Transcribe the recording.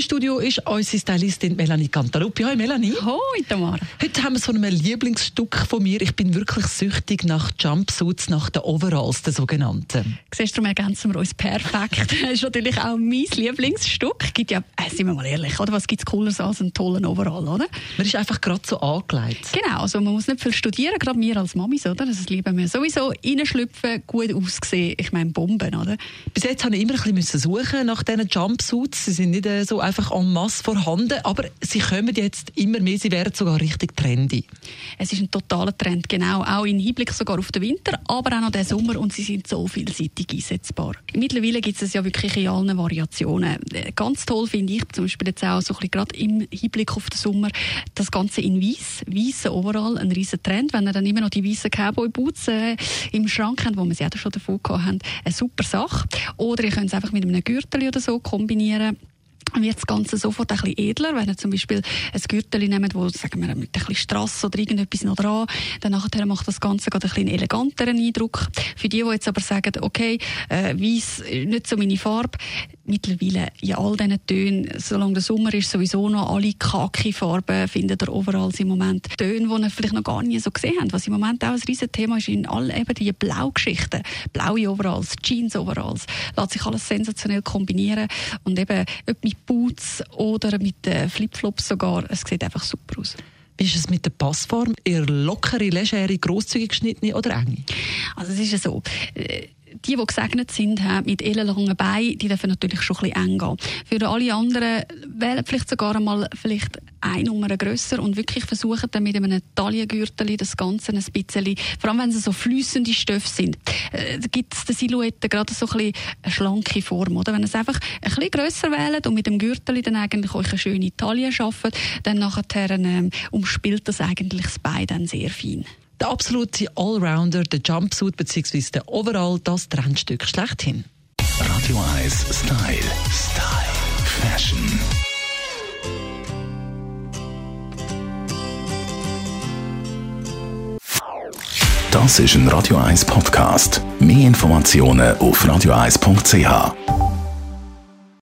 Im Studio ist unsere Stylistin Melanie Cantaluppi. Hallo Melanie. Hoi Tamara. Heute haben wir so ein Lieblingsstück von mir. Ich bin wirklich süchtig nach Jumpsuits, nach den Overalls, den sogenannten. Siehst du, ergänzen wir uns perfekt. Das ist natürlich auch mein Lieblingsstück. Gibt ja, äh, sind wir mal ehrlich, oder? Was gibt es Cooleres als einen tollen Overall, oder? Man ist einfach gerade so angelegt. Genau, also man muss nicht viel studieren, gerade wir als Mamis, oder? Das lieben wir sowieso. Reinschlüpfen, gut aussehen, ich meine Bomben, oder? Bis jetzt habe ich immer ein bisschen suchen nach diesen Jumpsuits. Sie sind nicht äh, so einfach en masse vorhanden, aber sie kommen jetzt immer mehr, sie werden sogar richtig trendy. Es ist ein totaler Trend, genau, auch im Hinblick sogar auf den Winter, aber auch noch den Sommer und sie sind so vielseitig einsetzbar. Mittlerweile gibt es ja wirklich in allen Variationen. Äh, ganz toll finde ich zum Beispiel jetzt auch so ein bisschen gerade im Hinblick auf den Sommer das Ganze in weiß, weiße overall, ein riesen Trend, wenn ihr dann immer noch die weißen Cowboy Boots äh, im Schrank habt, wo wir sie auch schon davon gehabt haben, eine super Sache. Oder ihr könnt es einfach mit einem Gürtel oder so kombinieren wird das Ganze sofort ein bisschen edler. Wenn ihr zum Beispiel ein Gürtel nehmt, wo, sagen wir, mit ein bisschen Strass oder irgendetwas noch dran, dann nachher macht das Ganze gerade ein bisschen eleganteren Eindruck. Für die, die jetzt aber sagen, okay, äh, weiss, nicht so meine Farbe, mittlerweile in all diesen Tönen, solange der Sommer ist, sowieso noch alle Kaki-Farben findet ihr overall im Moment. Töne, die ihr vielleicht noch gar nie so gesehen habt. Was im Moment auch ein riesen Thema ist, in all eben die Blaugeschichten. Blaue Overalls, Jeans-Overalls. Lässt sich alles sensationell kombinieren. Und eben, ob mit Boots oder mit äh, Flipflops sogar, es sieht einfach super aus. Wie ist es mit der Passform? Eher lockere, legere, grosszügig geschnittene oder enge? Also es ist ja so, äh, die, die gesegnet sind mit ellenlangen Beinen, die dürfen natürlich schon ein bisschen eng gehen. Für alle anderen wählen vielleicht sogar einmal vielleicht eine Nummer grösser und wirklich versuchen dann mit einem Taillengürtel das Ganze ein bisschen, vor allem wenn es so flüssende Stoffe sind, äh, gibt es der Silhouette gerade so ein bisschen eine schlanke Form, oder? Wenn ihr es einfach ein bisschen grösser wählt und mit dem Gürtel dann eigentlich euch eine schöne Taille schafft, dann nachher ähm, umspielt das eigentlich das Bein dann sehr fein. Der absolute Allrounder, der Jumpsuit bzw. der Overall, das Trendstück schlechthin. Radio 1 Style. Style. Fashion. Das ist ein Radio 1 Podcast. Mehr Informationen auf radio1.ch.